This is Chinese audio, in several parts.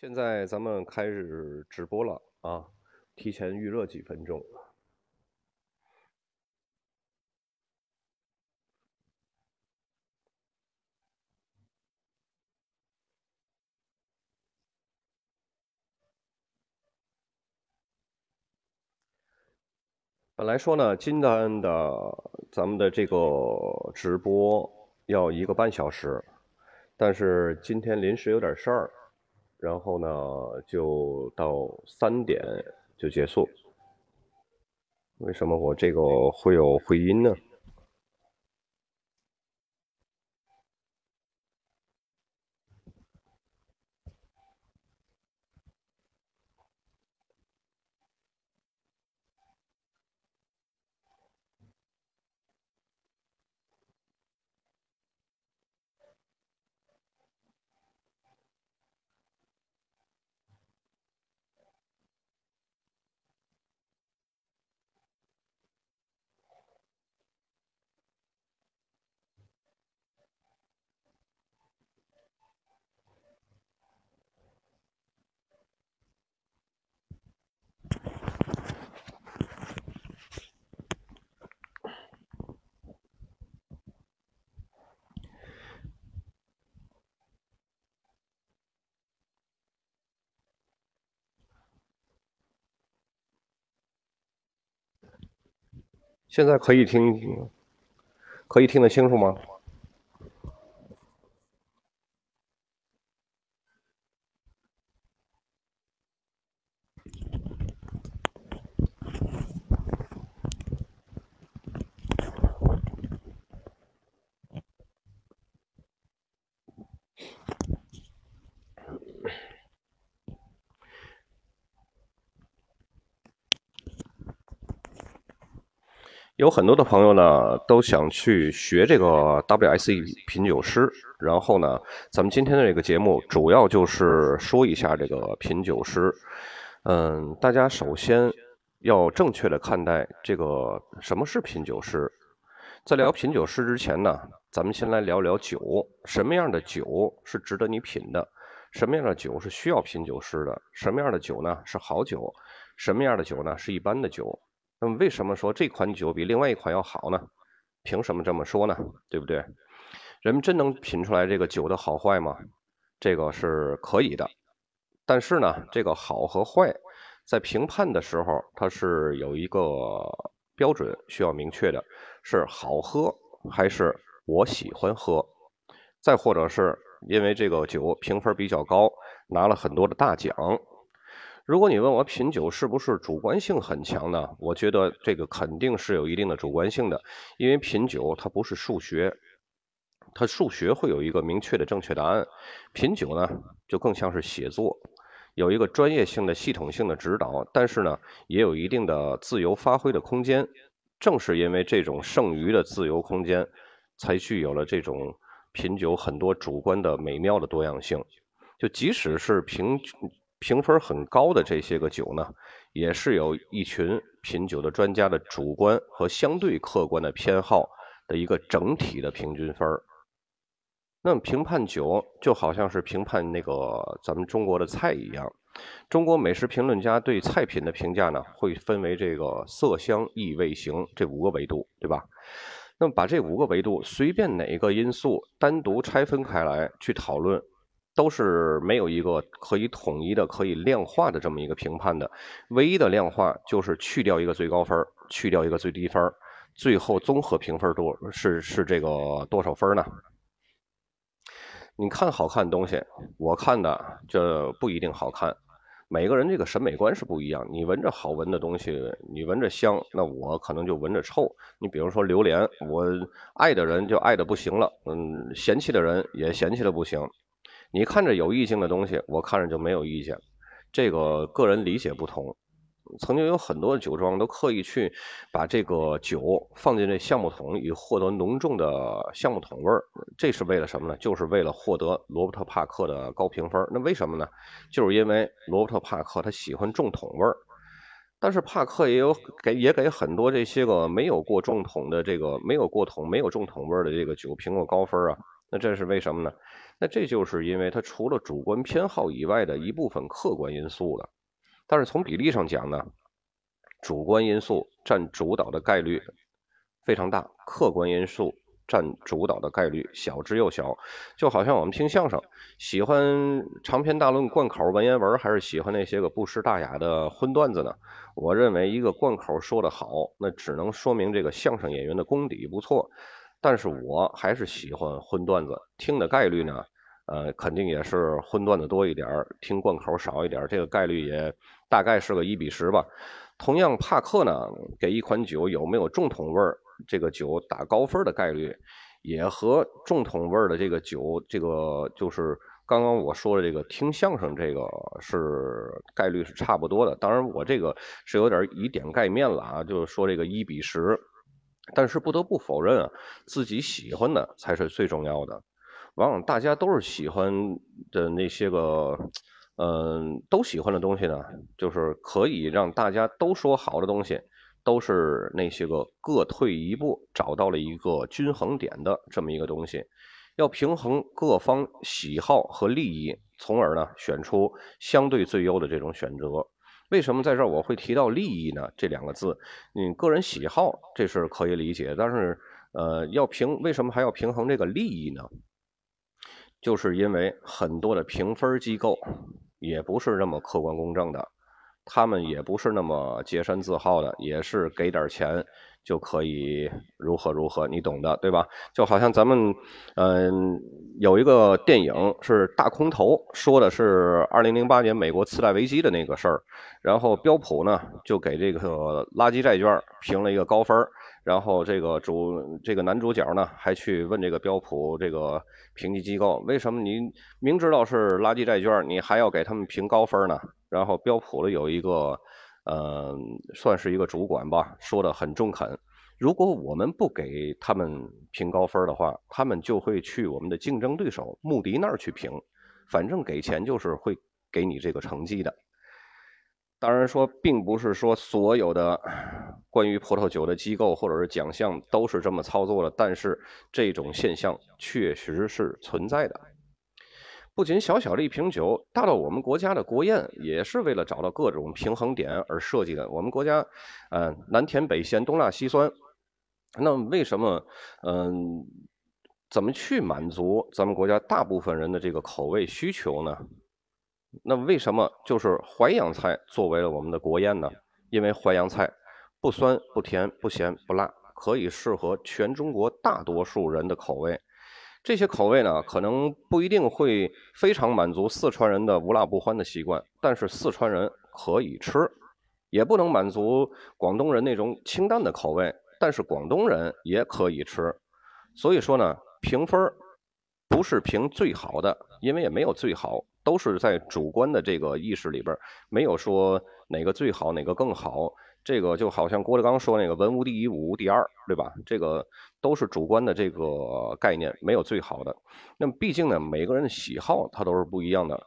现在咱们开始直播了啊，提前预热几分钟。本来说呢，今天的咱们的这个直播要一个半小时，但是今天临时有点事儿。然后呢，就到三点就结束。为什么我这个会有回音呢？现在可以听，可以听得清楚吗？有很多的朋友呢，都想去学这个 WSE 品酒师。然后呢，咱们今天的这个节目主要就是说一下这个品酒师。嗯，大家首先要正确的看待这个什么是品酒师。在聊品酒师之前呢，咱们先来聊聊酒。什么样的酒是值得你品的？什么样的酒是需要品酒师的？什么样的酒呢是好酒？什么样的酒呢是一般的酒？那么为什么说这款酒比另外一款要好呢？凭什么这么说呢？对不对？人们真能品出来这个酒的好坏吗？这个是可以的，但是呢，这个好和坏在评判的时候，它是有一个标准需要明确的，是好喝还是我喜欢喝？再或者是因为这个酒评分比较高，拿了很多的大奖。如果你问我品酒是不是主观性很强呢？我觉得这个肯定是有一定的主观性的，因为品酒它不是数学，它数学会有一个明确的正确答案，品酒呢就更像是写作，有一个专业性的系统性的指导，但是呢也有一定的自由发挥的空间。正是因为这种剩余的自由空间，才具有了这种品酒很多主观的美妙的多样性。就即使是评。评分很高的这些个酒呢，也是有一群品酒的专家的主观和相对客观的偏好的一个整体的平均分那么评判酒就好像是评判那个咱们中国的菜一样，中国美食评论家对菜品的评价呢，会分为这个色香意味形这五个维度，对吧？那么把这五个维度随便哪一个因素单独拆分开来去讨论。都是没有一个可以统一的、可以量化的这么一个评判的，唯一的量化就是去掉一个最高分，去掉一个最低分，最后综合评分多是是这个多少分呢？你看好看的东西，我看的这不一定好看，每个人这个审美观是不一样。你闻着好闻的东西，你闻着香，那我可能就闻着臭。你比如说榴莲，我爱的人就爱的不行了，嗯，嫌弃的人也嫌弃的不行。你看着有意境的东西，我看着就没有意见，这个个人理解不同。曾经有很多的酒庄都刻意去把这个酒放进这橡木桶，以获得浓重的橡木桶味儿。这是为了什么呢？就是为了获得罗伯特·帕克的高评分。那为什么呢？就是因为罗伯特·帕克他喜欢重桶味儿，但是帕克也有给也给很多这些个没有过重桶的这个没有过桶没有重桶味儿的这个酒评过高分啊。那这是为什么呢？那这就是因为它除了主观偏好以外的一部分客观因素了。但是从比例上讲呢，主观因素占主导的概率非常大，客观因素。占主导的概率小之又小，就好像我们听相声，喜欢长篇大论、贯口文言文，还是喜欢那些个不失大雅的荤段子呢？我认为一个贯口说得好，那只能说明这个相声演员的功底不错。但是我还是喜欢荤段子，听的概率呢，呃，肯定也是荤段子多一点听贯口少一点这个概率也大概是个一比十吧。同样，帕克呢，给一款酒有没有正统味儿？这个酒打高分的概率，也和重桶味的这个酒，这个就是刚刚我说的这个听相声这个是概率是差不多的。当然，我这个是有点以点盖面了啊，就是说这个一比十。但是不得不否认啊，自己喜欢的才是最重要的。往往大家都是喜欢的那些个，嗯，都喜欢的东西呢，就是可以让大家都说好的东西。都是那些个各退一步，找到了一个均衡点的这么一个东西，要平衡各方喜好和利益，从而呢选出相对最优的这种选择。为什么在这儿我会提到利益呢？这两个字，你，个人喜好这是可以理解，但是呃，要平为什么还要平衡这个利益呢？就是因为很多的评分机构也不是那么客观公正的。他们也不是那么洁身自好的，也是给点钱就可以如何如何，你懂的，对吧？就好像咱们，嗯，有一个电影是《大空头》，说的是2008年美国次贷危机的那个事儿，然后标普呢就给这个垃圾债券评了一个高分然后这个主这个男主角呢还去问这个标普这个评级机构，为什么您明知道是垃圾债券，你还要给他们评高分呢？然后标普的有一个，呃，算是一个主管吧，说的很中肯。如果我们不给他们评高分的话，他们就会去我们的竞争对手穆迪那儿去评。反正给钱就是会给你这个成绩的。当然说，并不是说所有的关于葡萄酒的机构或者是奖项都是这么操作的，但是这种现象确实是存在的。不仅小小的一瓶酒，大到我们国家的国宴，也是为了找到各种平衡点而设计的。我们国家，呃，南甜北咸，东辣西酸，那为什么，嗯，怎么去满足咱们国家大部分人的这个口味需求呢？那为什么就是淮扬菜作为了我们的国宴呢？因为淮扬菜不酸不甜不咸不辣，可以适合全中国大多数人的口味。这些口味呢，可能不一定会非常满足四川人的无辣不欢的习惯，但是四川人可以吃，也不能满足广东人那种清淡的口味，但是广东人也可以吃。所以说呢，评分不是评最好的，因为也没有最好，都是在主观的这个意识里边，没有说哪个最好，哪个更好。这个就好像郭德纲说那个“文无第一，武无第二”，对吧？这个都是主观的这个概念，没有最好的。那么毕竟呢，每个人的喜好它都是不一样的。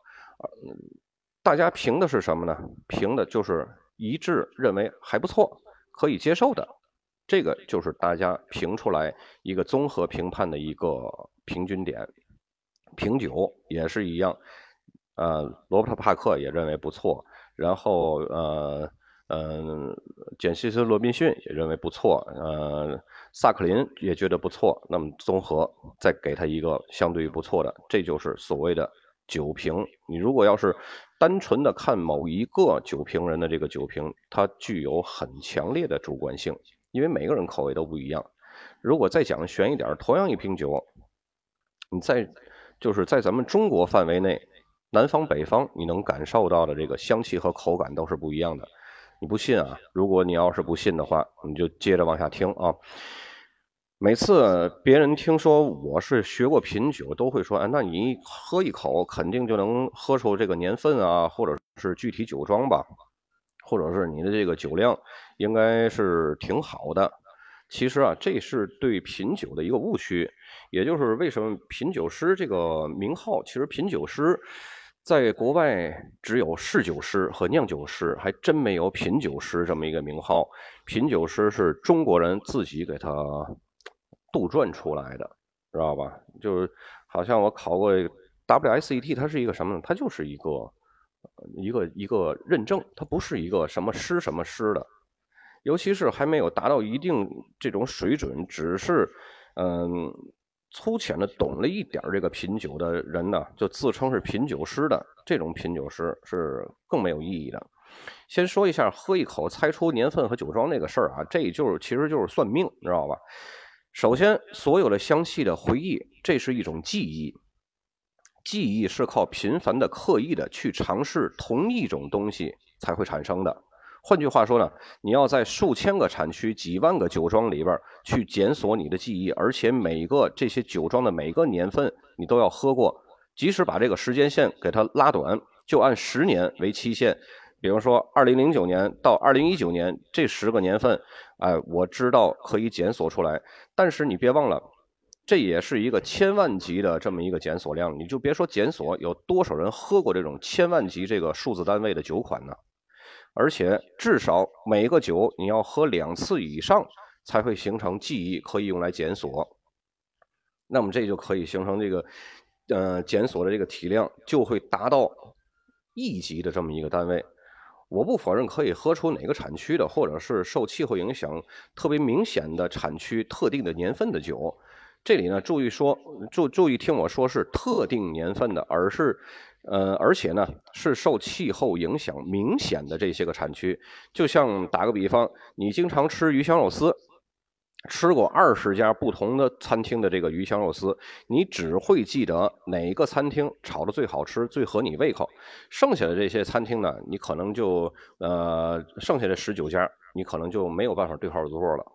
大家评的是什么呢？评的就是一致认为还不错，可以接受的。这个就是大家评出来一个综合评判的一个平均点。评酒也是一样，呃，罗伯特·帕克也认为不错，然后呃。嗯，简西斯·罗宾逊也认为不错，呃，萨克林也觉得不错。那么综合再给他一个相对于不错的，这就是所谓的酒评。你如果要是单纯的看某一个酒评人的这个酒评，它具有很强烈的主观性，因为每个人口味都不一样。如果再讲悬一点，同样一瓶酒，你在就是在咱们中国范围内，南方北方，你能感受到的这个香气和口感都是不一样的。你不信啊？如果你要是不信的话，你就接着往下听啊。每次别人听说我是学过品酒，都会说：“哎，那你喝一口，肯定就能喝出这个年份啊，或者是具体酒庄吧，或者是你的这个酒量应该是挺好的。”其实啊，这是对品酒的一个误区，也就是为什么品酒师这个名号，其实品酒师。在国外，只有侍酒师和酿酒师，还真没有品酒师这么一个名号。品酒师是中国人自己给他杜撰出来的，知道吧？就是好像我考过 WSET，它是一个什么呢？它就是一个一个一个认证，它不是一个什么师什么师的。尤其是还没有达到一定这种水准，只是嗯粗浅的懂了一点这个品酒的人呢，就自称是品酒师的这种品酒师是更没有意义的。先说一下喝一口猜出年份和酒庄这个事儿啊，这就是其实就是算命，知道吧？首先，所有的香气的回忆，这是一种记忆，记忆是靠频繁的、刻意的去尝试同一种东西才会产生的。换句话说呢，你要在数千个产区、几万个酒庄里边去检索你的记忆，而且每个这些酒庄的每个年份你都要喝过，即使把这个时间线给它拉短，就按十年为期限。比如说，二零零九年到二零一九年这十个年份，哎，我知道可以检索出来。但是你别忘了，这也是一个千万级的这么一个检索量。你就别说检索，有多少人喝过这种千万级这个数字单位的酒款呢？而且至少每个酒你要喝两次以上，才会形成记忆，可以用来检索。那么这就可以形成这个，呃，检索的这个体量就会达到亿级的这么一个单位。我不否认可以喝出哪个产区的，或者是受气候影响特别明显的产区、特定的年份的酒。这里呢，注意说，注注意听我说，是特定年份的，而是，呃，而且呢，是受气候影响明显的这些个产区。就像打个比方，你经常吃鱼香肉丝。吃过二十家不同的餐厅的这个鱼香肉丝，你只会记得哪一个餐厅炒的最好吃、最合你胃口。剩下的这些餐厅呢，你可能就呃，剩下的十九家，你可能就没有办法对号入座了。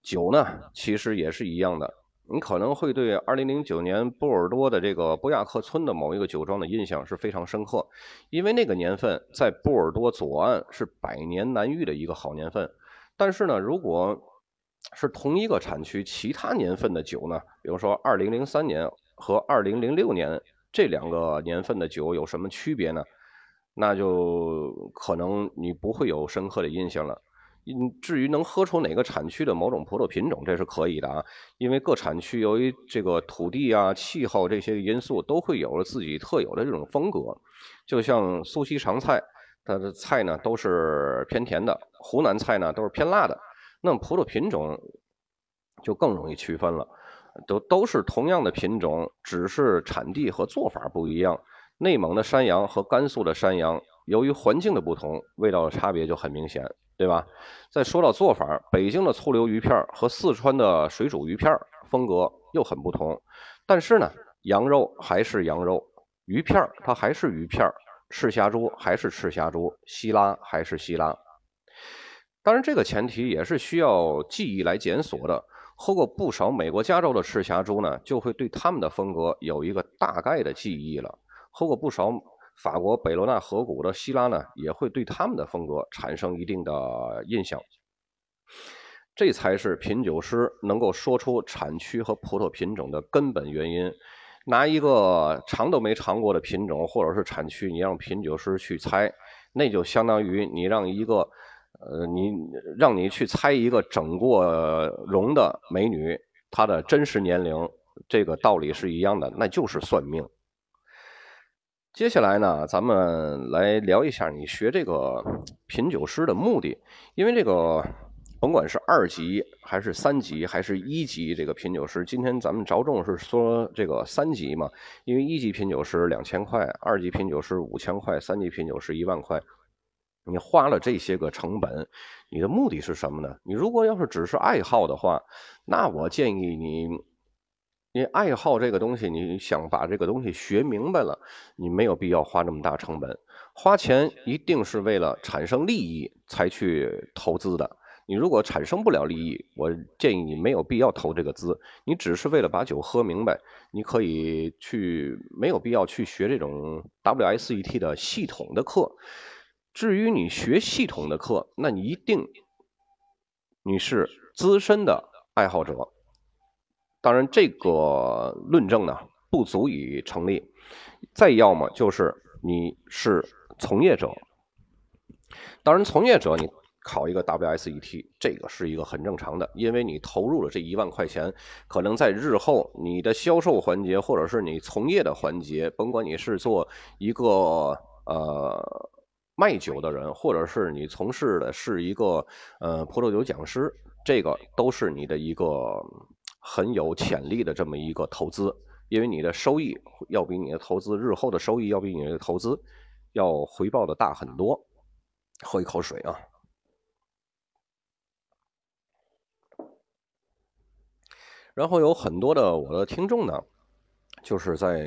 酒呢，其实也是一样的，你可能会对2009年波尔多的这个波亚克村的某一个酒庄的印象是非常深刻，因为那个年份在波尔多左岸是百年难遇的一个好年份。但是呢，如果是同一个产区，其他年份的酒呢？比如说，二零零三年和二零零六年这两个年份的酒有什么区别呢？那就可能你不会有深刻的印象了。嗯，至于能喝出哪个产区的某种葡萄品种，这是可以的啊。因为各产区由于这个土地啊、气候这些因素，都会有了自己特有的这种风格。就像苏锡常菜，它的菜呢都是偏甜的；湖南菜呢都是偏辣的。那么葡萄品种就更容易区分了，都都是同样的品种，只是产地和做法不一样。内蒙的山羊和甘肃的山羊，由于环境的不同，味道的差别就很明显，对吧？再说到做法，北京的醋溜鱼片和四川的水煮鱼片风格又很不同。但是呢，羊肉还是羊肉，鱼片它还是鱼片，赤霞珠还是赤霞珠，希拉还是希拉。当然，这个前提也是需要记忆来检索的。喝过不少美国加州的赤霞珠呢，就会对他们的风格有一个大概的记忆了。喝过不少法国北罗纳河谷的希拉呢，也会对他们的风格产生一定的印象。这才是品酒师能够说出产区和葡萄品种的根本原因。拿一个尝都没尝过的品种或者是产区，你让品酒师去猜，那就相当于你让一个。呃，你让你去猜一个整过容的美女，她的真实年龄，这个道理是一样的，那就是算命。接下来呢，咱们来聊一下你学这个品酒师的目的，因为这个甭管是二级还是三级还是一级这个品酒师，今天咱们着重是说这个三级嘛，因为一级品酒师两千块，二级品酒师五千块，三级品酒师一万块。你花了这些个成本，你的目的是什么呢？你如果要是只是爱好的话，那我建议你，你爱好这个东西，你想把这个东西学明白了，你没有必要花那么大成本。花钱一定是为了产生利益才去投资的。你如果产生不了利益，我建议你没有必要投这个资。你只是为了把酒喝明白，你可以去，没有必要去学这种 WSET 的系统的课。至于你学系统的课，那你一定你是资深的爱好者。当然，这个论证呢不足以成立。再要么就是你是从业者。当然，从业者你考一个 WSET，这个是一个很正常的，因为你投入了这一万块钱，可能在日后你的销售环节，或者是你从业的环节，甭管你是做一个呃卖酒的人，或者是你从事的是一个呃葡萄酒讲师，这个都是你的一个很有潜力的这么一个投资，因为你的收益要比你的投资日后的收益要比你的投资要回报的大很多。喝一口水啊。然后有很多的我的听众呢，就是在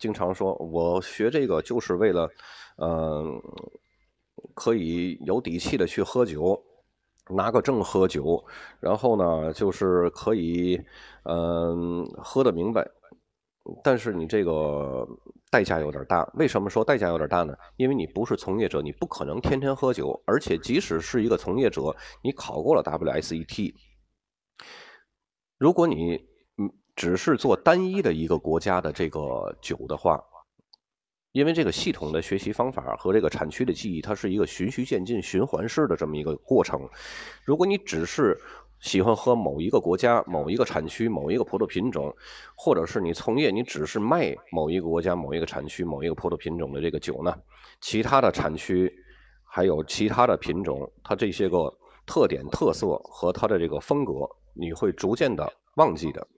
经常说，我学这个就是为了，嗯，可以有底气的去喝酒，拿个证喝酒，然后呢，就是可以，嗯，喝的明白。但是你这个代价有点大。为什么说代价有点大呢？因为你不是从业者，你不可能天天喝酒，而且即使是一个从业者，你考过了 WSET。如果你嗯只是做单一的一个国家的这个酒的话，因为这个系统的学习方法和这个产区的记忆，它是一个循序渐进、循环式的这么一个过程。如果你只是喜欢喝某一个国家、某一个产区、某一个葡萄品种，或者是你从业你只是卖某一个国家、某一个产区、某一个葡萄品种的这个酒呢？其他的产区还有其他的品种，它这些个特点、特色和它的这个风格。你会逐渐的忘记的。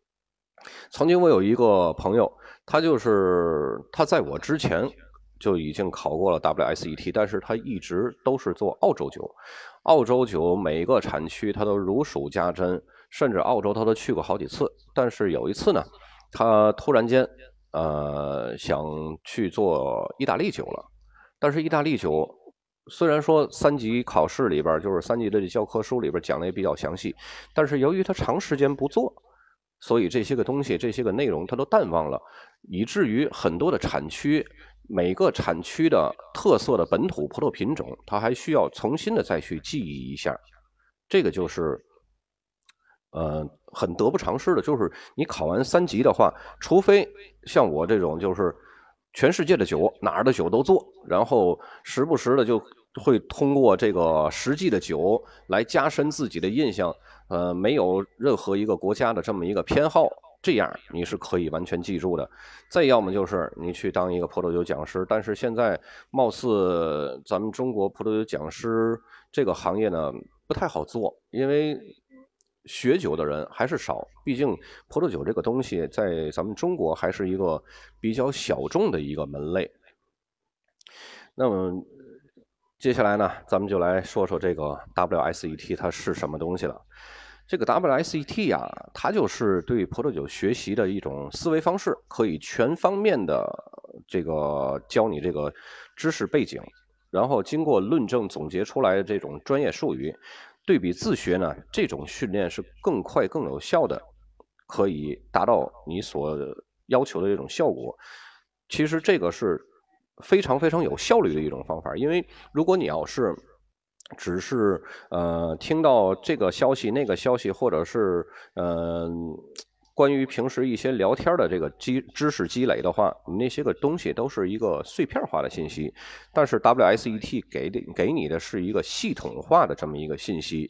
曾经我有一个朋友，他就是他在我之前就已经考过了 WSET，但是他一直都是做澳洲酒。澳洲酒每个产区他都如数家珍，甚至澳洲他都去过好几次。但是有一次呢，他突然间呃想去做意大利酒了，但是意大利酒。虽然说三级考试里边，就是三级的教科书里边讲的也比较详细，但是由于他长时间不做，所以这些个东西、这些个内容他都淡忘了，以至于很多的产区、每个产区的特色的本土葡萄品种，他还需要重新的再去记忆一下。这个就是，呃，很得不偿失的。就是你考完三级的话，除非像我这种，就是。全世界的酒，哪儿的酒都做，然后时不时的就会通过这个实际的酒来加深自己的印象。呃，没有任何一个国家的这么一个偏好，这样你是可以完全记住的。再要么就是你去当一个葡萄酒讲师，但是现在貌似咱们中国葡萄酒讲师这个行业呢不太好做，因为。学酒的人还是少，毕竟葡萄酒这个东西在咱们中国还是一个比较小众的一个门类。那么接下来呢，咱们就来说说这个 WSET 它是什么东西了。这个 WSET 呀，它就是对葡萄酒学习的一种思维方式，可以全方面的这个教你这个知识背景，然后经过论证总结出来的这种专业术语。对比自学呢，这种训练是更快、更有效的，可以达到你所要求的这种效果。其实这个是非常非常有效率的一种方法，因为如果你要是只是呃听到这个消息、那个消息，或者是嗯。关于平时一些聊天的这个积知识积累的话，你那些个东西都是一个碎片化的信息，但是 WSET 给的给你的是一个系统化的这么一个信息，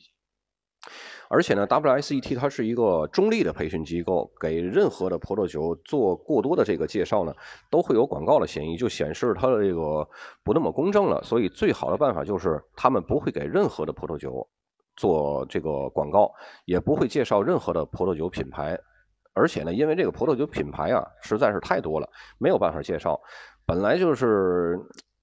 而且呢，WSET 它是一个中立的培训机构，给任何的葡萄酒做过多的这个介绍呢，都会有广告的嫌疑，就显示它的这个不那么公正了。所以最好的办法就是他们不会给任何的葡萄酒做这个广告，也不会介绍任何的葡萄酒品牌。而且呢，因为这个葡萄酒品牌啊实在是太多了，没有办法介绍。本来就是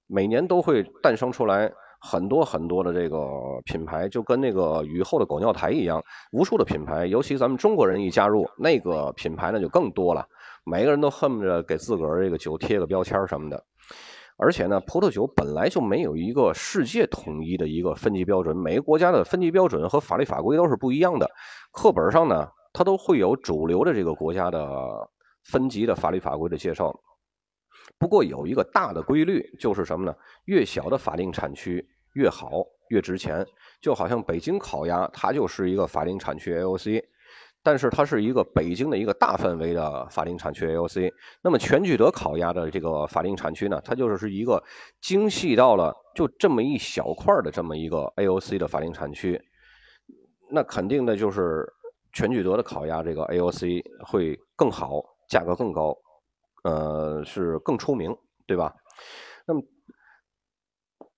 每年都会诞生出来很多很多的这个品牌，就跟那个雨后的狗尿苔一样，无数的品牌。尤其咱们中国人一加入，那个品牌呢就更多了，每个人都恨不得给自个儿这个酒贴个标签什么的。而且呢，葡萄酒本来就没有一个世界统一的一个分级标准，每个国家的分级标准和法律法规都是不一样的。课本上呢。它都会有主流的这个国家的分级的法律法规的介绍，不过有一个大的规律就是什么呢？越小的法定产区越好，越值钱。就好像北京烤鸭，它就是一个法定产区 AOC。但是它是一个北京的一个大范围的法定产区 AOC。那么全聚德烤鸭的这个法定产区呢，它就是是一个精细到了就这么一小块的这么一个 AOC 的法定产区。那肯定的就是全聚德的烤鸭这个 AOC 会更好，价格更高，呃，是更出名，对吧？那么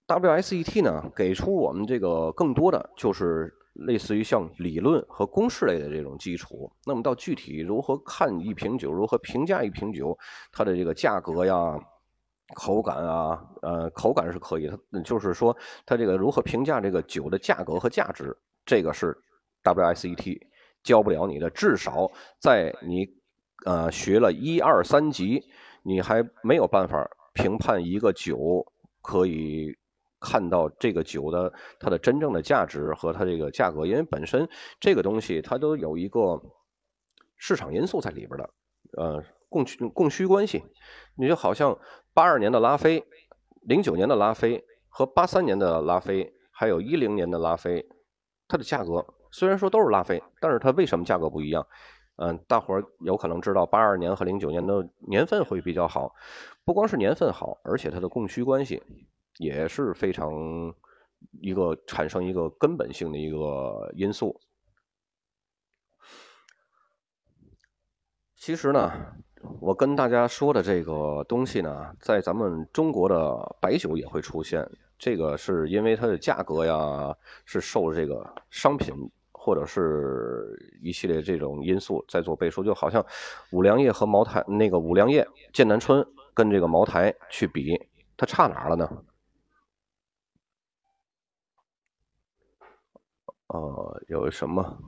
WSET 呢，给出我们这个更多的就是类似于像理论和公式类的这种基础。那么到具体如何看一瓶酒，如何评价一瓶酒，它的这个价格呀、口感啊，呃，口感是可以，它就是说它这个如何评价这个酒的价格和价值，这个是 WSET 教不了你的。至少在你呃学了一二三级，你还没有办法评判一个酒可以。看到这个酒的它的真正的价值和它这个价格，因为本身这个东西它都有一个市场因素在里边的，呃，供需供需关系。你就好像八二年的拉菲、零九年的拉菲和八三年的拉菲，还有一零年的拉菲，它的价格虽然说都是拉菲，但是它为什么价格不一样？嗯，大伙儿有可能知道，八二年和零九年的年份会比较好，不光是年份好，而且它的供需关系。也是非常一个产生一个根本性的一个因素。其实呢，我跟大家说的这个东西呢，在咱们中国的白酒也会出现。这个是因为它的价格呀，是受这个商品或者是一系列这种因素在做背书。就好像五粮液和茅台那个五粮液、剑南春跟这个茅台去比，它差哪了呢？呃，有什么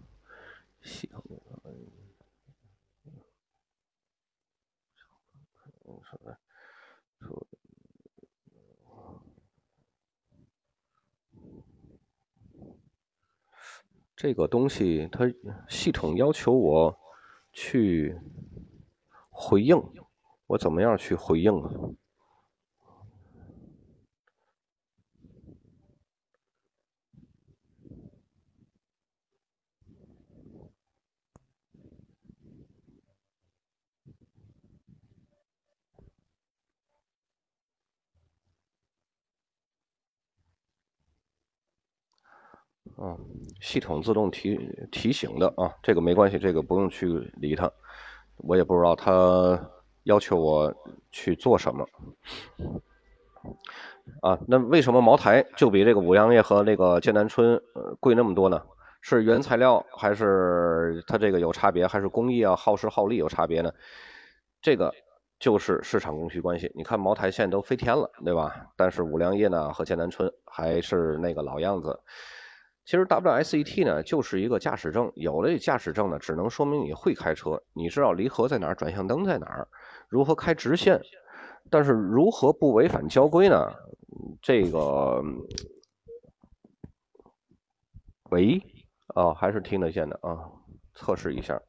这个东西，它系统要求我去回应，我怎么样去回应啊？啊，系统自动提提醒的啊，这个没关系，这个不用去理它。我也不知道他要求我去做什么。啊，那为什么茅台就比这个五粮液和那个剑南春贵那么多呢？是原材料还是它这个有差别，还是工艺啊耗时耗力有差别呢？这个就是市场供需关系。你看茅台现在都飞天了，对吧？但是五粮液呢和剑南春还是那个老样子。其实 WSET 呢就是一个驾驶证，有了驾驶证呢，只能说明你会开车，你知道离合在哪儿，转向灯在哪儿，如何开直线。但是如何不违反交规呢？这个，喂，啊，还是听得见的啊，测试一下，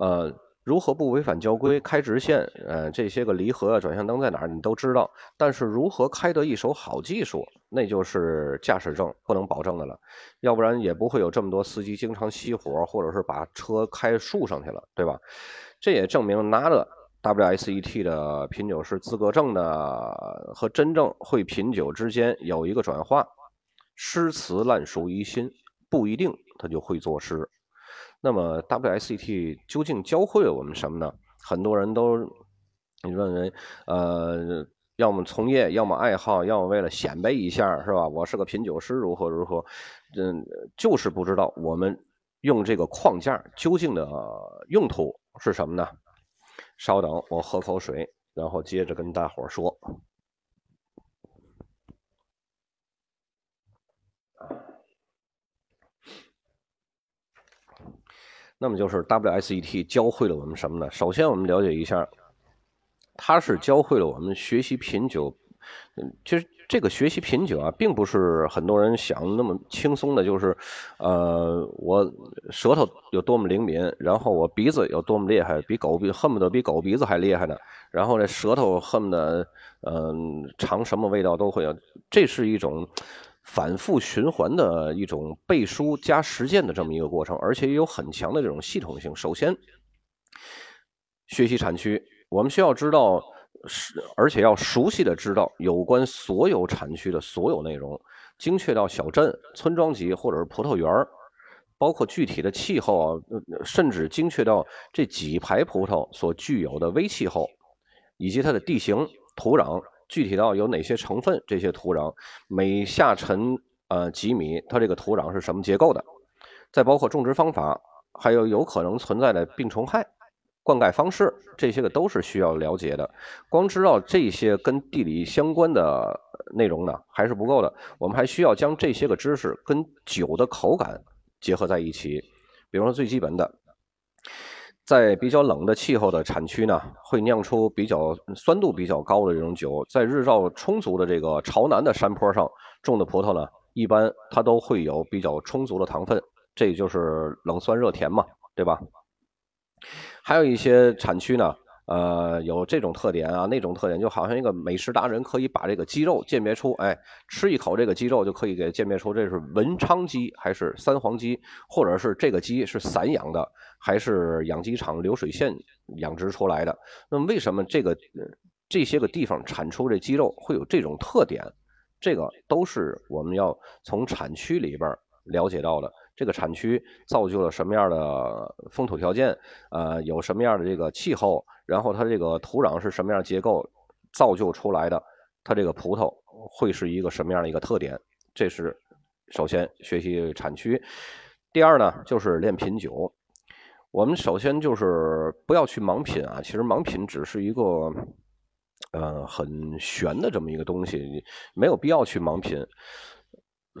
呃。如何不违反交规开直线？呃，这些个离合啊、转向灯在哪儿，你都知道。但是如何开得一手好技术，那就是驾驶证不能保证的了。要不然也不会有这么多司机经常熄火，或者是把车开树上去了，对吧？这也证明拿了 WSET 的品酒师资格证的和真正会品酒之间有一个转化。诗词烂熟于心，不一定他就会作诗。那么 WSET 究竟教会了我们什么呢？很多人都你认为，呃，要么从业，要么爱好，要么为了显摆一下，是吧？我是个品酒师，如何如何？嗯，就是不知道我们用这个框架究竟的用途是什么呢？稍等，我喝口水，然后接着跟大伙说。那么就是 WSET 教会了我们什么呢？首先，我们了解一下，它是教会了我们学习品酒。嗯，其实这个学习品酒啊，并不是很多人想那么轻松的，就是，呃，我舌头有多么灵敏，然后我鼻子有多么厉害，比狗鼻恨不得比狗鼻子还厉害呢。然后这舌头恨不得，嗯，尝什么味道都会有。这是一种反复循环的一种背书加实践的这么一个过程，而且也有很强的这种系统性。首先，学习产区，我们需要知道，是而且要熟悉的知道有关所有产区的所有内容，精确到小镇、村庄级或者是葡萄园儿包括具体的气候啊，甚至精确到这几排葡萄所具有的微气候，以及它的地形、土壤。具体到有哪些成分，这些土壤每下沉呃几米，它这个土壤是什么结构的？再包括种植方法，还有有可能存在的病虫害、灌溉方式，这些个都是需要了解的。光知道这些跟地理相关的内容呢，还是不够的。我们还需要将这些个知识跟酒的口感结合在一起。比如说最基本的。在比较冷的气候的产区呢，会酿出比较酸度比较高的这种酒。在日照充足的这个朝南的山坡上种的葡萄呢，一般它都会有比较充足的糖分，这就是冷酸热甜嘛，对吧？还有一些产区呢。呃，有这种特点啊，那种特点，就好像一个美食达人可以把这个鸡肉鉴别出，哎，吃一口这个鸡肉就可以给鉴别出这是文昌鸡还是三黄鸡，或者是这个鸡是散养的还是养鸡场流水线养殖出来的。那么为什么这个这些个地方产出这鸡肉会有这种特点？这个都是我们要从产区里边了解到的。这个产区造就了什么样的风土条件？呃，有什么样的这个气候？然后它这个土壤是什么样结构造就出来的？它这个葡萄会是一个什么样的一个特点？这是首先学习产区。第二呢，就是练品酒。我们首先就是不要去盲品啊，其实盲品只是一个呃很玄的这么一个东西，没有必要去盲品。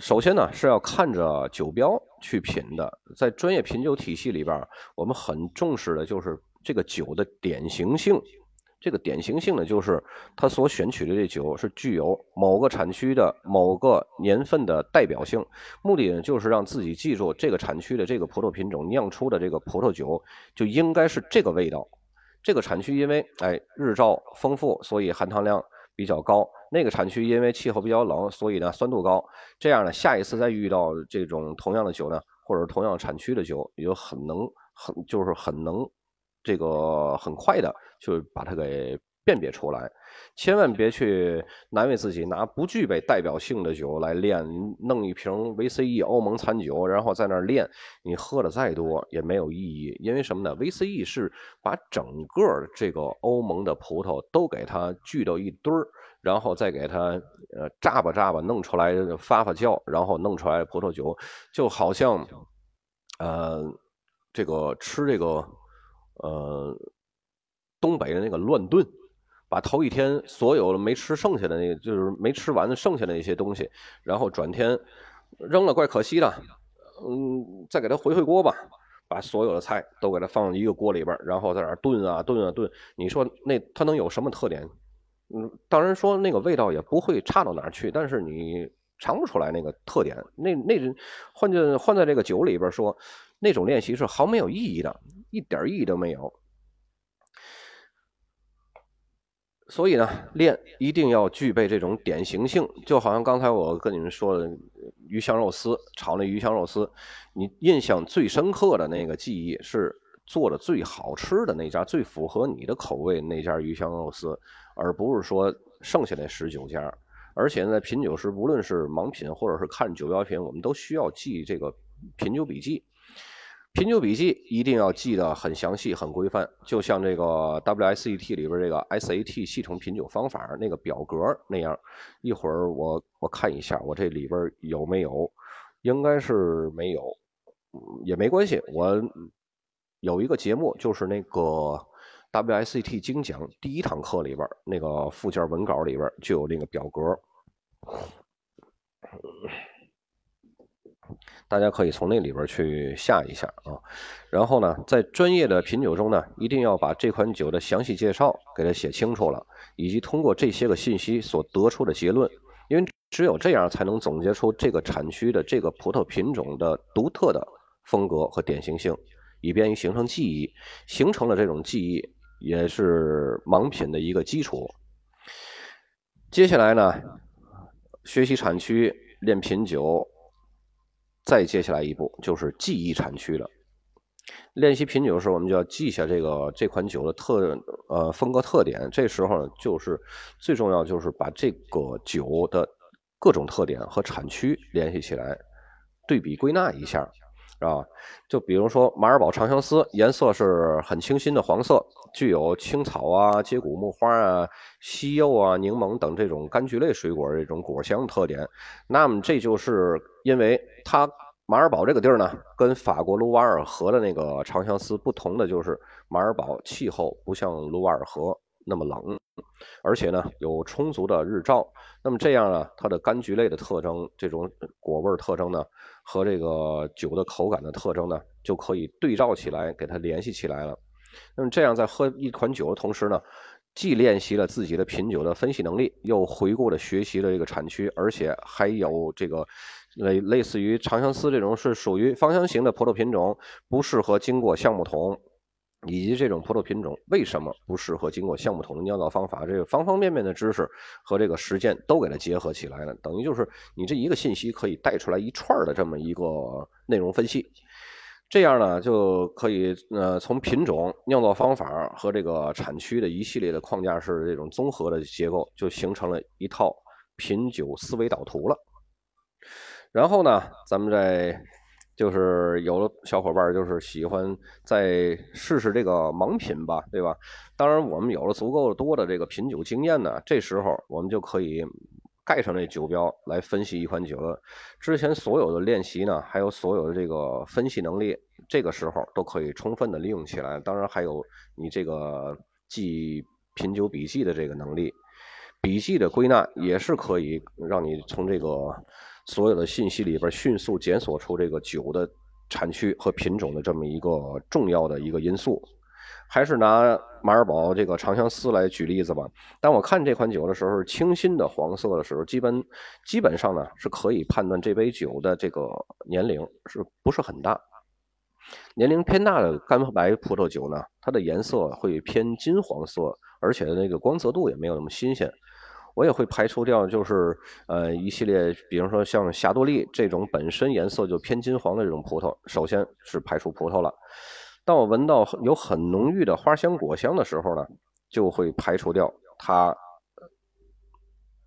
首先呢，是要看着酒标去品的。在专业品酒体系里边，我们很重视的就是这个酒的典型性。这个典型性呢，就是它所选取的这酒是具有某个产区的某个年份的代表性。目的呢，就是让自己记住这个产区的这个葡萄品种酿出的这个葡萄酒就应该是这个味道。这个产区因为哎日照丰富，所以含糖量。比较高，那个产区因为气候比较冷，所以呢酸度高。这样呢，下一次再遇到这种同样的酒呢，或者同样产区的酒，也就很能很就是很能这个很快的就把它给辨别出来。千万别去难为自己，拿不具备代表性的酒来练，弄一瓶 VCE 欧盟餐酒，然后在那儿练，你喝的再多也没有意义。因为什么呢？VCE 是把整个这个欧盟的葡萄都给它聚到一堆儿，然后再给它呃榨吧榨吧弄出来发发酵，然后弄出来葡萄酒，就好像呃这个吃这个呃东北的那个乱炖。把头一天所有的没吃剩下的那个，就是没吃完的剩下的那些东西，然后转天扔了，怪可惜的。嗯，再给它回回锅吧，把所有的菜都给它放一个锅里边，然后在那炖啊炖啊炖。你说那它能有什么特点？嗯，当然说那个味道也不会差到哪儿去，但是你尝不出来那个特点。那那换进换在这个酒里边说，那种练习是毫没有意义的，一点意义都没有。所以呢，练一定要具备这种典型性，就好像刚才我跟你们说的鱼香肉丝炒那鱼香肉丝，你印象最深刻的那个记忆是做的最好吃的那家，最符合你的口味那家鱼香肉丝，而不是说剩下那十九家。而且在品酒时，无论是盲品或者是看酒标品，我们都需要记这个品酒笔记。品酒笔记一定要记得很详细、很规范，就像这个 WSET 里边这个 SAT 系统品酒方法那个表格那样。一会儿我我看一下，我这里边有没有？应该是没有，也没关系。我有一个节目，就是那个 WSET 精讲第一堂课里边那个附件文稿里边就有那个表格。大家可以从那里边去下一下啊，然后呢，在专业的品酒中呢，一定要把这款酒的详细介绍给它写清楚了，以及通过这些个信息所得出的结论，因为只有这样才能总结出这个产区的这个葡萄品种的独特的风格和典型性，以便于形成记忆，形成了这种记忆也是盲品的一个基础。接下来呢，学习产区。练品酒，再接下来一步就是记忆产区了。练习品酒的时候，我们就要记下这个这款酒的特呃风格特点。这时候呢，就是最重要就是把这个酒的各种特点和产区联系起来，对比归纳一下。啊，就比如说马尔堡长相思，颜色是很清新的黄色，具有青草啊、接骨木花啊、西柚啊、柠檬等这种柑橘类水果这种果香特点。那么这就是因为它马尔堡这个地儿呢，跟法国卢瓦尔河的那个长相思不同的就是，马尔堡气候不像卢瓦尔河那么冷，而且呢有充足的日照。那么这样呢，它的柑橘类的特征，这种果味特征呢？和这个酒的口感的特征呢，就可以对照起来，给它联系起来了。那么这样在喝一款酒的同时呢，既练习了自己的品酒的分析能力，又回顾了学习了这个产区，而且还有这个类类似于长相思这种是属于芳香型的葡萄品种，不适合经过橡木桶。以及这种葡萄品种为什么不适合经过橡木桶的酿造方法，这个方方面面的知识和这个实践都给它结合起来了，等于就是你这一个信息可以带出来一串的这么一个内容分析，这样呢就可以呃从品种、酿造方法和这个产区的一系列的框架式这种综合的结构，就形成了一套品酒思维导图了。然后呢，咱们再。就是有的小伙伴就是喜欢再试试这个盲品吧，对吧？当然，我们有了足够多的这个品酒经验呢，这时候我们就可以盖上这酒标来分析一款酒了。之前所有的练习呢，还有所有的这个分析能力，这个时候都可以充分的利用起来。当然，还有你这个记品酒笔记的这个能力，笔记的归纳也是可以让你从这个。所有的信息里边迅速检索出这个酒的产区和品种的这么一个重要的一个因素，还是拿马尔堡这个长相思来举例子吧。当我看这款酒的时候，清新的黄色的时候，基本基本上呢是可以判断这杯酒的这个年龄是不是很大。年龄偏大的干白葡萄酒呢，它的颜色会偏金黄色，而且那个光泽度也没有那么新鲜。我也会排除掉，就是呃一系列，比如说像霞多丽这种本身颜色就偏金黄的这种葡萄，首先是排除葡萄了。当我闻到有很浓郁的花香果香的时候呢，就会排除掉它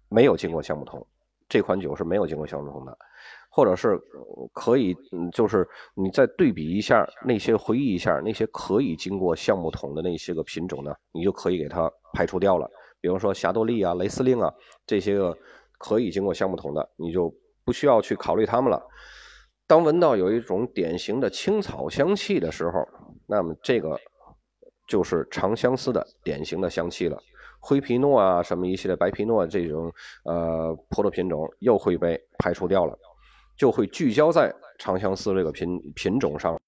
没有经过橡木桶，这款酒是没有经过橡木桶的，或者是可以，就是你再对比一下那些，回忆一下那些可以经过橡木桶的那些个品种呢，你就可以给它排除掉了。比如说霞多丽啊、雷司令啊这些个可以经过橡木桶的，你就不需要去考虑它们了。当闻到有一种典型的青草香气的时候，那么这个就是长相思的典型的香气了。灰皮诺啊，什么一系列白皮诺这种呃葡萄品种又会被排除掉了，就会聚焦在长相思这个品品种上了。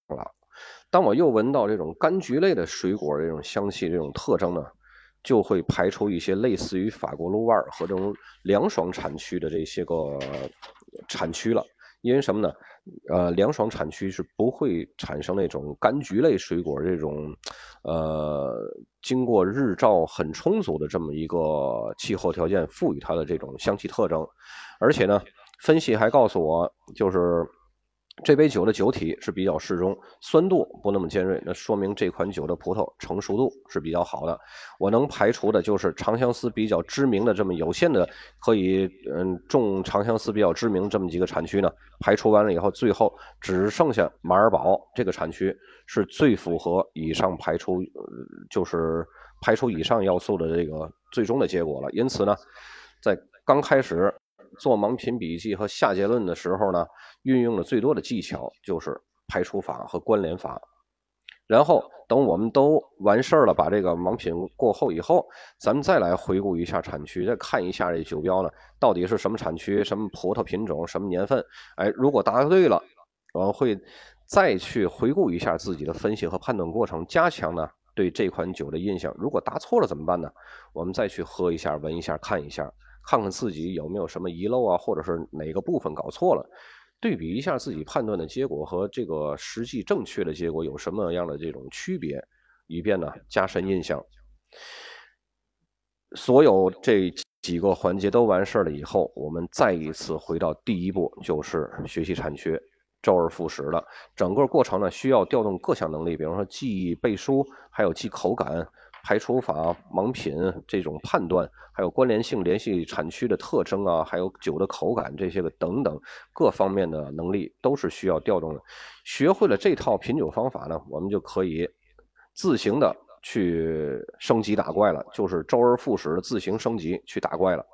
当我又闻到这种柑橘类的水果这种香气这种特征呢？就会排除一些类似于法国卢瓦尔和这种凉爽产区的这些个产区了，因为什么呢？呃，凉爽产区是不会产生那种柑橘类水果这种，呃，经过日照很充足的这么一个气候条件赋予它的这种香气特征，而且呢，分析还告诉我，就是。这杯酒的酒体是比较适中，酸度不那么尖锐，那说明这款酒的葡萄成熟度是比较好的。我能排除的就是长相思比较知名的这么有限的可以嗯种长相思比较知名这么几个产区呢，排除完了以后，最后只剩下马尔堡这个产区是最符合以上排除就是排除以上要素的这个最终的结果了。因此呢，在刚开始。做盲品笔记和下结论的时候呢，运用的最多的技巧就是排除法和关联法。然后等我们都完事儿了，把这个盲品过后以后，咱们再来回顾一下产区，再看一下这酒标呢，到底是什么产区、什么葡萄品种、什么年份。哎，如果答对了，我们会再去回顾一下自己的分析和判断过程，加强呢对这款酒的印象。如果答错了怎么办呢？我们再去喝一下、闻一下、看一下。看看自己有没有什么遗漏啊，或者是哪个部分搞错了，对比一下自己判断的结果和这个实际正确的结果有什么样的这种区别，以便呢加深印象。所有这几个环节都完事了以后，我们再一次回到第一步，就是学习产区，周而复始的。整个过程呢，需要调动各项能力，比方说记忆、背书，还有记口感、排除法、盲品这种判断，还有关联性联系产区的特征啊，还有酒的口感这些个等等各方面的能力都是需要调动的。学会了这套品酒方法呢，我们就可以自行的。去升级打怪了，就是周而复始的自行升级去打怪了。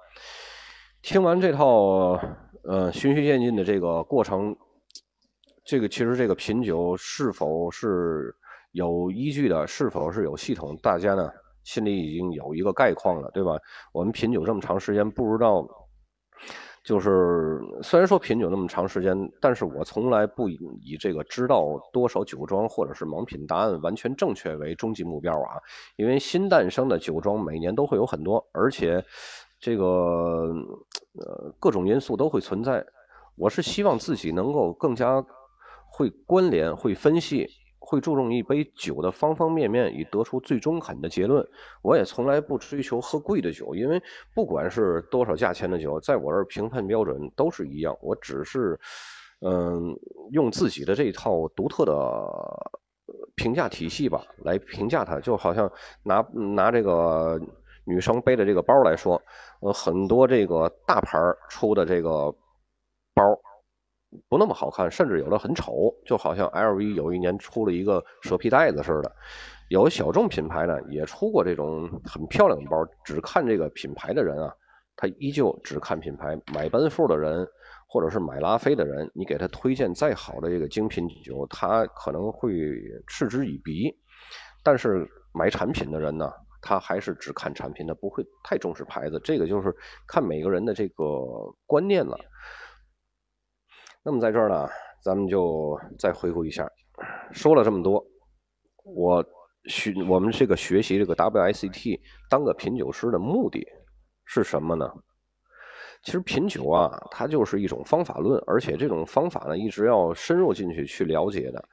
听完这套呃循序渐进的这个过程，这个其实这个品酒是否是有依据的，是否是有系统，大家呢心里已经有一个概况了，对吧？我们品酒这么长时间，不知道。就是虽然说品酒那么长时间，但是我从来不以以这个知道多少酒庄或者是盲品答案完全正确为终极目标啊。因为新诞生的酒庄每年都会有很多，而且这个呃各种因素都会存在。我是希望自己能够更加会关联、会分析。会注重一杯酒的方方面面，以得出最中肯的结论。我也从来不追求喝贵的酒，因为不管是多少价钱的酒，在我这儿评判标准都是一样。我只是，嗯，用自己的这一套独特的评价体系吧，来评价它。就好像拿拿这个女生背的这个包来说，呃，很多这个大牌出的这个包。不那么好看，甚至有的很丑，就好像 LV 有一年出了一个蛇皮袋子似的。有小众品牌呢，也出过这种很漂亮的包。只看这个品牌的人啊，他依旧只看品牌。买奔富的人，或者是买拉菲的人，你给他推荐再好的这个精品酒，他可能会嗤之以鼻。但是买产品的人呢，他还是只看产品，他不会太重视牌子。这个就是看每个人的这个观念了。那么在这儿呢，咱们就再回顾一下，说了这么多，我学我们这个学习这个 WICT 当个品酒师的目的是什么呢？其实品酒啊，它就是一种方法论，而且这种方法呢，一直要深入进去去了解的，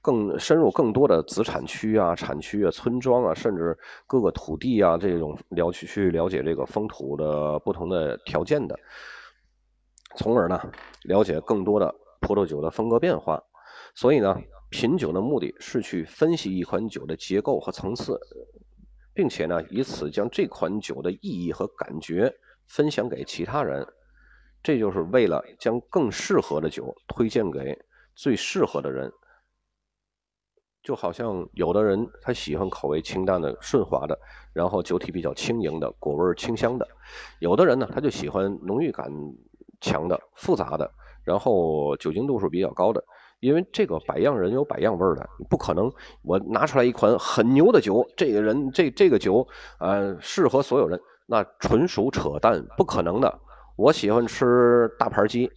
更深入更多的子产区啊、产区啊、村庄啊，甚至各个土地啊这种了去去了解这个风土的不同的条件的。从而呢，了解更多的葡萄酒的风格变化。所以呢，品酒的目的是去分析一款酒的结构和层次，并且呢，以此将这款酒的意义和感觉分享给其他人。这就是为了将更适合的酒推荐给最适合的人。就好像有的人他喜欢口味清淡的、顺滑的，然后酒体比较轻盈的、果味清香的；有的人呢，他就喜欢浓郁感。强的、复杂的，然后酒精度数比较高的，因为这个百样人有百样味儿的，不可能我拿出来一款很牛的酒，这个人这这个酒呃适合所有人，那纯属扯淡，不可能的。我喜欢吃大盘鸡，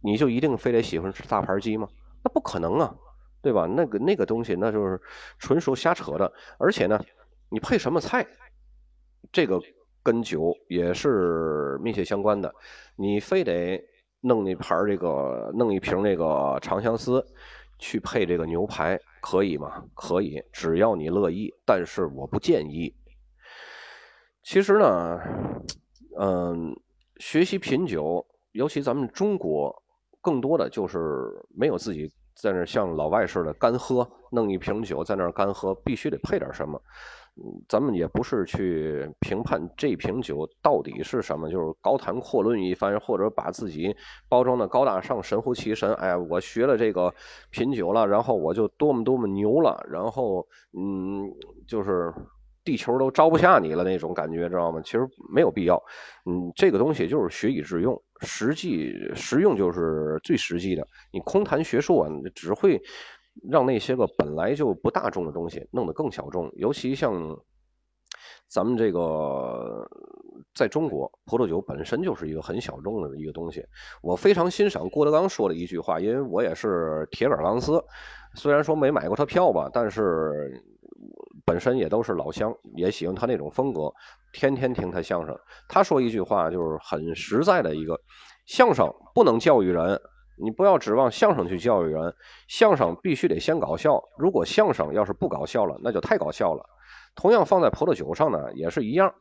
你就一定非得喜欢吃大盘鸡吗？那不可能啊，对吧？那个那个东西那就是纯属瞎扯的。而且呢，你配什么菜，这个。跟酒也是密切相关的，你非得弄一盘这个，弄一瓶那个长相思，去配这个牛排，可以吗？可以，只要你乐意。但是我不建议。其实呢，嗯，学习品酒，尤其咱们中国，更多的就是没有自己在那像老外似的干喝，弄一瓶酒在那干喝，必须得配点什么。咱们也不是去评判这瓶酒到底是什么，就是高谈阔论一番，或者把自己包装的高大上、神乎其神。哎，我学了这个品酒了，然后我就多么多么牛了，然后嗯，就是地球都招不下你了那种感觉，知道吗？其实没有必要。嗯，这个东西就是学以致用，实际实用就是最实际的。你空谈学术啊，只会。让那些个本来就不大众的东西弄得更小众，尤其像咱们这个在中国，葡萄酒本身就是一个很小众的一个东西。我非常欣赏郭德纲说的一句话，因为我也是铁杆钢丝，虽然说没买过他票吧，但是本身也都是老乡，也喜欢他那种风格，天天听他相声。他说一句话就是很实在的一个：相声不能教育人。你不要指望相声去教育人，相声必须得先搞笑。如果相声要是不搞笑了，那就太搞笑了。同样放在葡萄酒上呢，也是一样。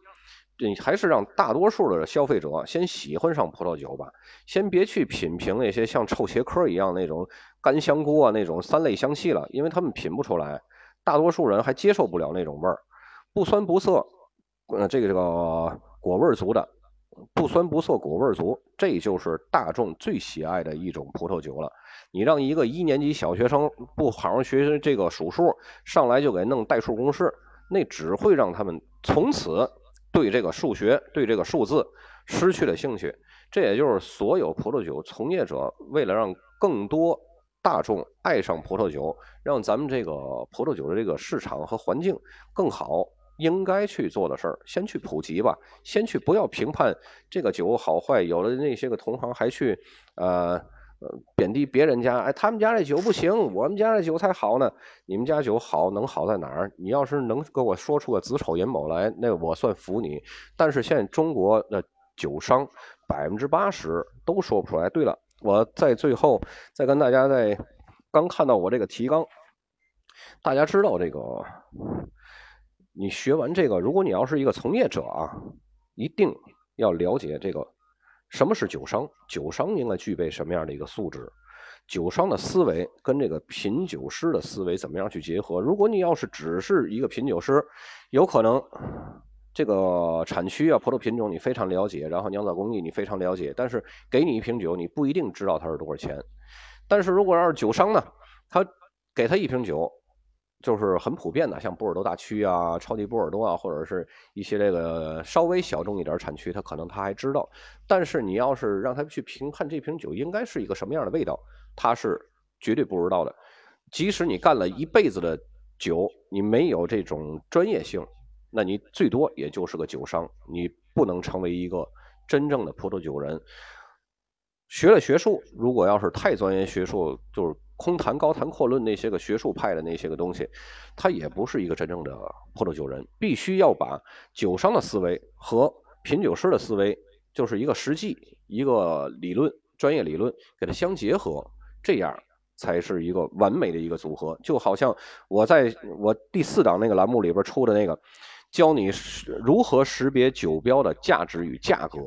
你还是让大多数的消费者先喜欢上葡萄酒吧，先别去品评那些像臭茄科一样那种干香菇啊那种三类香气了，因为他们品不出来，大多数人还接受不了那种味儿，不酸不涩，呃，这个这个果味足的，不酸不涩果味足，这就是大众最喜爱的一种葡萄酒了。你让一个一年级小学生不好好学这个数数，上来就给弄代数公式，那只会让他们从此对这个数学、对这个数字失去了兴趣。这也就是所有葡萄酒从业者为了让更多大众爱上葡萄酒，让咱们这个葡萄酒的这个市场和环境更好，应该去做的事儿。先去普及吧，先去不要评判这个酒好坏。有的那些个同行还去，呃。贬低别人家，哎，他们家这酒不行，我们家这酒才好呢。你们家酒好能好在哪儿？你要是能给我说出个子丑寅卯来，那我算服你。但是现在中国的酒商百分之八十都说不出来。对了，我在最后再跟大家在刚看到我这个提纲，大家知道这个，你学完这个，如果你要是一个从业者啊，一定要了解这个。什么是酒商？酒商应该具备什么样的一个素质？酒商的思维跟这个品酒师的思维怎么样去结合？如果你要是只是一个品酒师，有可能这个产区啊、葡萄品种你非常了解，然后酿造工艺你非常了解，但是给你一瓶酒，你不一定知道它是多少钱。但是如果要是酒商呢，他给他一瓶酒。就是很普遍的，像波尔多大区啊、超级波尔多啊，或者是一些这个稍微小众一点产区，他可能他还知道。但是你要是让他去评判这瓶酒应该是一个什么样的味道，他是绝对不知道的。即使你干了一辈子的酒，你没有这种专业性，那你最多也就是个酒商，你不能成为一个真正的葡萄酒人。学了学术，如果要是太钻研学术，就是。空谈高谈阔论那些个学术派的那些个东西，他也不是一个真正的葡萄酒人。必须要把酒商的思维和品酒师的思维，就是一个实际一个理论专业理论给它相结合，这样才是一个完美的一个组合。就好像我在我第四档那个栏目里边出的那个，教你如何识别酒标的价值与价格，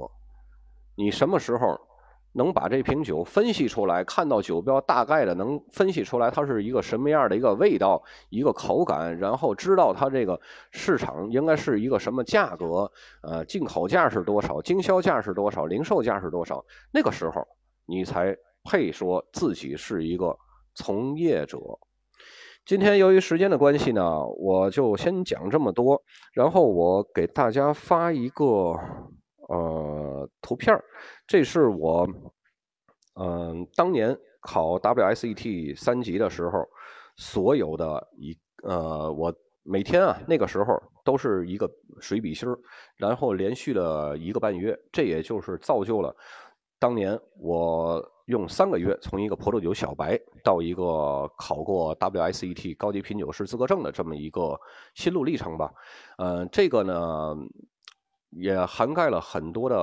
你什么时候？能把这瓶酒分析出来，看到酒标大概的能分析出来它是一个什么样的一个味道、一个口感，然后知道它这个市场应该是一个什么价格，呃，进口价是多少，经销价是多少，零售价是多少，那个时候你才配说自己是一个从业者。今天由于时间的关系呢，我就先讲这么多，然后我给大家发一个。呃，图片这是我，嗯，当年考 WSET 三级的时候，所有的一呃，我每天啊，那个时候都是一个水笔芯然后连续了一个半月，这也就是造就了当年我用三个月从一个葡萄酒小白到一个考过 WSET 高级品酒师资格证的这么一个心路历程吧。嗯，这个呢。也涵盖了很多的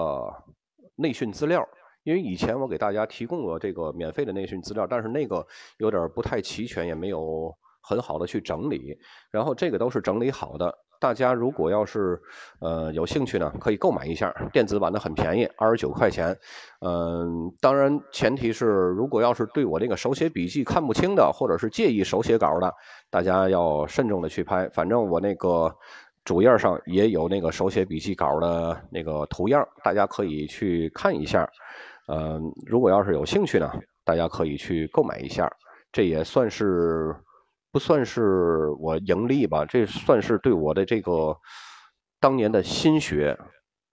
内训资料，因为以前我给大家提供过这个免费的内训资料，但是那个有点不太齐全，也没有很好的去整理。然后这个都是整理好的，大家如果要是呃有兴趣呢，可以购买一下电子版的，很便宜，二十九块钱。嗯，当然前提是如果要是对我这个手写笔记看不清的，或者是介意手写稿的，大家要慎重的去拍。反正我那个。主页上也有那个手写笔记稿的那个图样，大家可以去看一下。嗯，如果要是有兴趣呢，大家可以去购买一下。这也算是不算是我盈利吧？这算是对我的这个当年的心血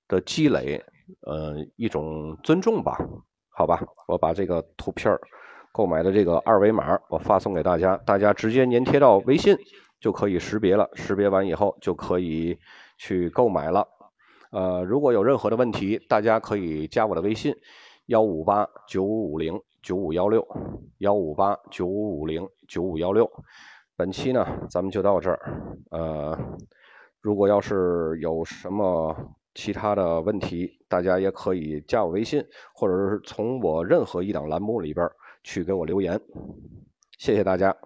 的积累，呃，一种尊重吧？好吧，我把这个图片购买的这个二维码我发送给大家，大家直接粘贴到微信。就可以识别了，识别完以后就可以去购买了。呃，如果有任何的问题，大家可以加我的微信：幺五八九五五零九五幺六，幺五八九五五零九五幺六。本期呢，咱们就到这儿。呃，如果要是有什么其他的问题，大家也可以加我微信，或者是从我任何一档栏目里边去给我留言。谢谢大家。